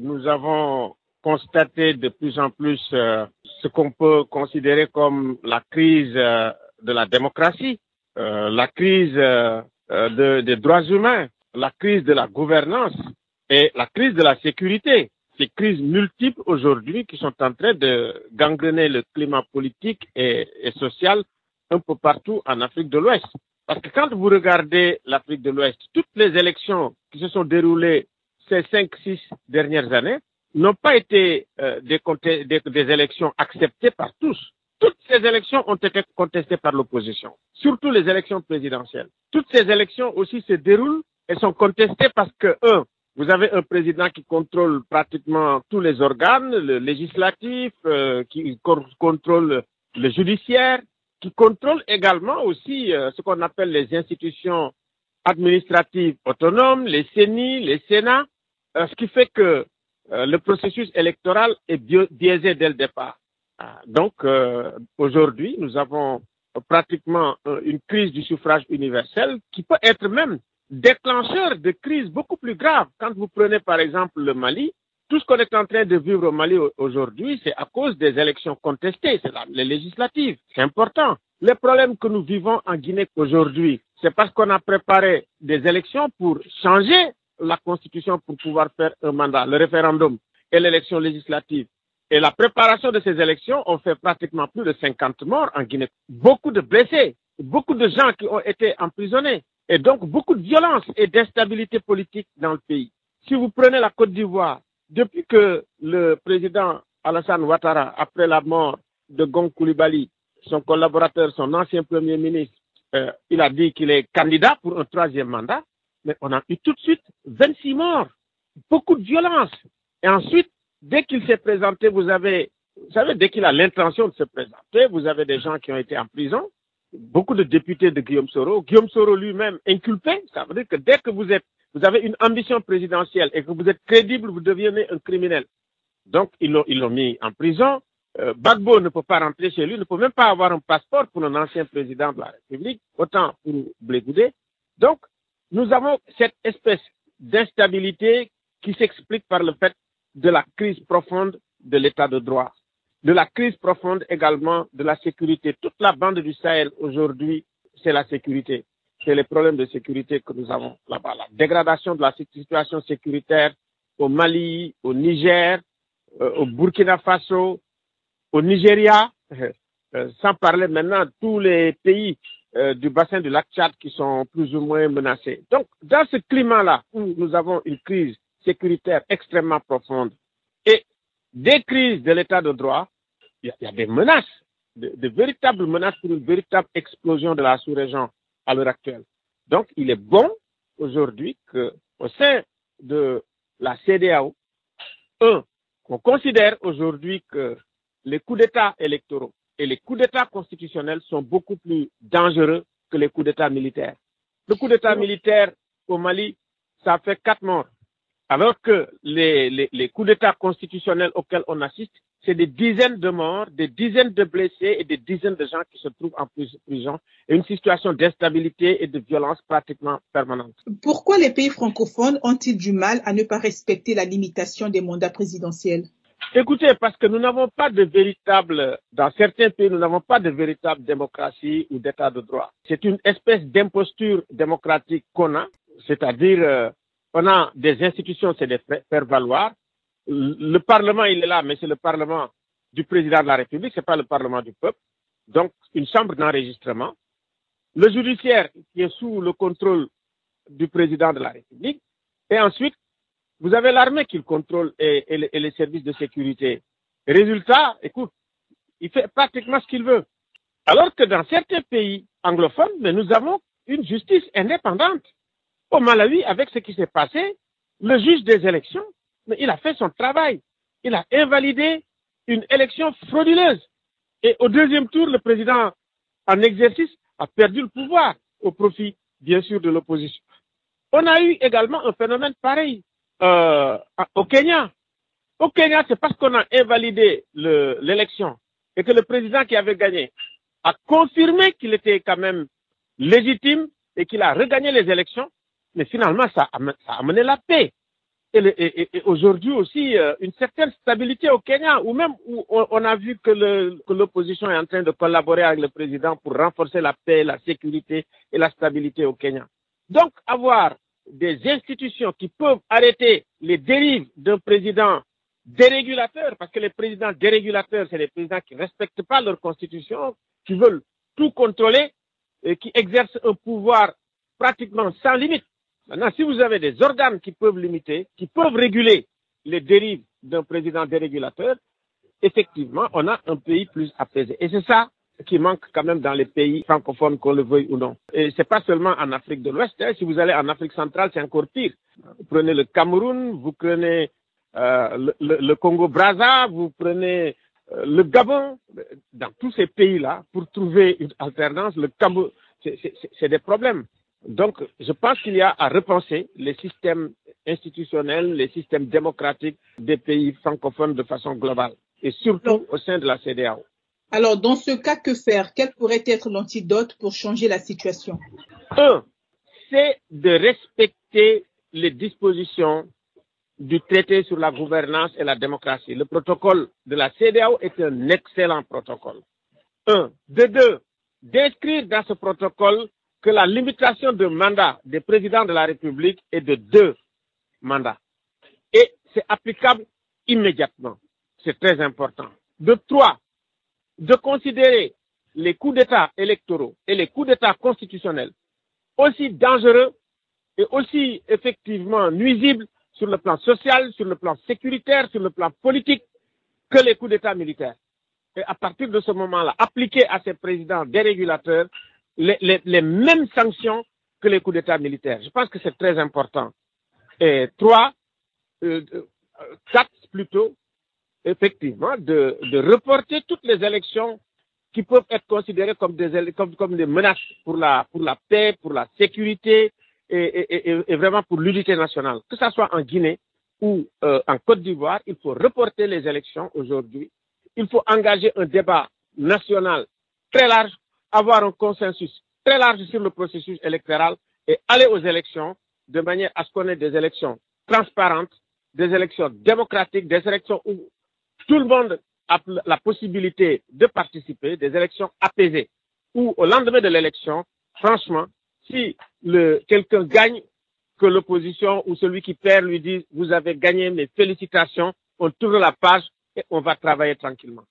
nous avons constaté de plus en plus euh, ce qu'on peut considérer comme la crise euh, de la démocratie, euh, la crise de, des droits humains, la crise de la gouvernance et la crise de la sécurité. Ces crises multiples aujourd'hui qui sont en train de gangrener le climat politique et social un peu partout en Afrique de l'Ouest. Parce que quand vous regardez l'Afrique de l'Ouest, toutes les élections qui se sont déroulées ces cinq, six dernières années n'ont pas été euh, des, des, des, élections acceptées par tous. Toutes ces élections ont été contestées par l'opposition, surtout les élections présidentielles. Toutes ces élections aussi se déroulent et sont contestées parce que, un, vous avez un président qui contrôle pratiquement tous les organes, le législatif, euh, qui contrôle le judiciaire, qui contrôle également aussi euh, ce qu'on appelle les institutions administratives autonomes, les CENI, les Sénats, ce qui fait que euh, le processus électoral est biaisé dès le départ. Ah, donc aujourd'hui, nous avons pratiquement une crise du suffrage universel qui peut être même déclencheur de crises beaucoup plus graves. Quand vous prenez par exemple le Mali, tout ce qu'on est en train de vivre au Mali aujourd'hui, c'est à cause des élections contestées, c'est les législatives. C'est important. Les problèmes que nous vivons en Guinée aujourd'hui, c'est parce qu'on a préparé des élections pour changer la constitution pour pouvoir faire un mandat, le référendum et l'élection législative. Et la préparation de ces élections ont fait pratiquement plus de 50 morts en Guinée. Beaucoup de blessés, beaucoup de gens qui ont été emprisonnés. Et donc beaucoup de violence et d'instabilité politique dans le pays. Si vous prenez la Côte d'Ivoire, depuis que le président Alassane Ouattara, après la mort de Gong Koulibaly, son collaborateur, son ancien premier ministre, euh, il a dit qu'il est candidat pour un troisième mandat, mais on a eu tout de suite 26 morts, beaucoup de violence. Et ensuite, dès qu'il s'est présenté, vous avez, vous savez, dès qu'il a l'intention de se présenter, vous avez des gens qui ont été en prison, beaucoup de députés de Guillaume Soro, Guillaume Soro lui-même inculpé, ça veut dire que dès que vous êtes vous avez une ambition présidentielle et que vous êtes crédible, vous devenez un criminel. Donc, ils l'ont, ils l'ont mis en prison. Euh, Bagbo ne peut pas rentrer chez lui, ne peut même pas avoir un passeport pour un ancien président de la République, autant pour Blégoudé. Donc, nous avons cette espèce d'instabilité qui s'explique par le fait de la crise profonde de l'état de droit, de la crise profonde également de la sécurité. Toute la bande du Sahel aujourd'hui, c'est la sécurité c'est les problèmes de sécurité que nous avons là-bas. La dégradation de la situation sécuritaire au Mali, au Niger, euh, au Burkina Faso, au Nigeria, euh, sans parler maintenant de tous les pays euh, du bassin du lac Tchad qui sont plus ou moins menacés. Donc, dans ce climat-là, où nous avons une crise sécuritaire extrêmement profonde et des crises de l'état de droit, il y, a des menaces, de véritables menaces pour une véritable explosion de la sous-région à l'heure actuelle. Donc, il est bon aujourd'hui qu'au sein de la CDAO, un, qu'on considère aujourd'hui que les coups d'État électoraux et les coups d'État constitutionnels sont beaucoup plus dangereux que les coups d'État militaires. Le coup d'État militaire au Mali, ça fait quatre morts. Alors que les, les, les coups d'État constitutionnels auxquels on assiste, c'est des dizaines de morts, des dizaines de blessés et des dizaines de gens qui se trouvent en prison et une situation d'instabilité et de violence pratiquement permanente. Pourquoi les pays francophones ont-ils du mal à ne pas respecter la limitation des mandats présidentiels? Écoutez, parce que nous n'avons pas de véritable, dans certains pays, nous n'avons pas de véritable démocratie ou d'état de droit. C'est une espèce d'imposture démocratique qu'on a, c'est-à-dire euh, on a des institutions, c'est des faire valoir, le Parlement, il est là, mais c'est le Parlement du président de la République, c'est pas le Parlement du peuple. Donc, une chambre d'enregistrement. Le judiciaire qui est sous le contrôle du président de la République. Et ensuite, vous avez l'armée qui le contrôle et, les services de sécurité. Résultat, écoute, il fait pratiquement ce qu'il veut. Alors que dans certains pays anglophones, mais nous avons une justice indépendante. Au Malawi, avec ce qui s'est passé, le juge des élections mais il a fait son travail. Il a invalidé une élection frauduleuse. Et au deuxième tour, le président en exercice a perdu le pouvoir au profit, bien sûr, de l'opposition. On a eu également un phénomène pareil euh, au Kenya. Au Kenya, c'est parce qu'on a invalidé l'élection et que le président qui avait gagné a confirmé qu'il était quand même légitime et qu'il a regagné les élections, mais finalement, ça a, ça a amené la paix et, aujourd'hui aussi euh, une certaine stabilité au Kenya, où même où on, on a vu que l'opposition est en train de collaborer avec le président pour renforcer la paix, la sécurité et la stabilité au Kenya. Donc, avoir des institutions qui peuvent arrêter les dérives d'un président dérégulateur, parce que les présidents dérégulateurs, c'est les présidents qui ne respectent pas leur constitution, qui veulent tout contrôler et qui exercent un pouvoir pratiquement sans limite. Maintenant, si vous avez des organes qui peuvent limiter, qui peuvent réguler les dérives d'un président dérégulateur, effectivement, on a un pays plus apaisé. Et c'est ça qui manque quand même dans les pays francophones, qu'on le veuille ou non. Et c'est pas seulement en Afrique de l'Ouest. Hein. Si vous allez en Afrique centrale, c'est encore pire. Vous prenez le Cameroun, vous prenez euh, le, le, le Congo-Brazza, vous prenez euh, le Gabon. Dans tous ces pays-là, pour trouver une alternance, le Cameroun, c'est des problèmes. Donc, je pense qu'il y a à repenser les systèmes institutionnels, les systèmes démocratiques des pays francophones de façon globale, et surtout au sein de la CDAO. Alors, dans ce cas, que faire? Quel pourrait être l'antidote pour changer la situation? Un, c'est de respecter les dispositions du traité sur la gouvernance et la démocratie. Le protocole de la CDAO est un excellent protocole. Un. De deux, d'inscrire dans ce protocole que la limitation de mandat des présidents de la République est de deux mandats. Et c'est applicable immédiatement. C'est très important. De trois, de considérer les coups d'État électoraux et les coups d'État constitutionnels aussi dangereux et aussi effectivement nuisibles sur le plan social, sur le plan sécuritaire, sur le plan politique que les coups d'État militaires. Et à partir de ce moment-là, appliquer à ces présidents dérégulateurs les, les, les mêmes sanctions que les coups d'État militaires. Je pense que c'est très important. Et trois, euh, quatre plutôt, effectivement, de, de, reporter toutes les élections qui peuvent être considérées comme des, comme, comme des menaces pour la, pour la paix, pour la sécurité et, et, et vraiment pour l'unité nationale. Que ce soit en Guinée ou euh, en Côte d'Ivoire, il faut reporter les élections aujourd'hui. Il faut engager un débat national très large avoir un consensus très large sur le processus électoral et aller aux élections de manière à ce qu'on ait des élections transparentes, des élections démocratiques, des élections où tout le monde a la possibilité de participer, des élections apaisées, où au lendemain de l'élection, franchement, si quelqu'un gagne, que l'opposition ou celui qui perd lui dise vous avez gagné mes félicitations, on tourne la page et on va travailler tranquillement.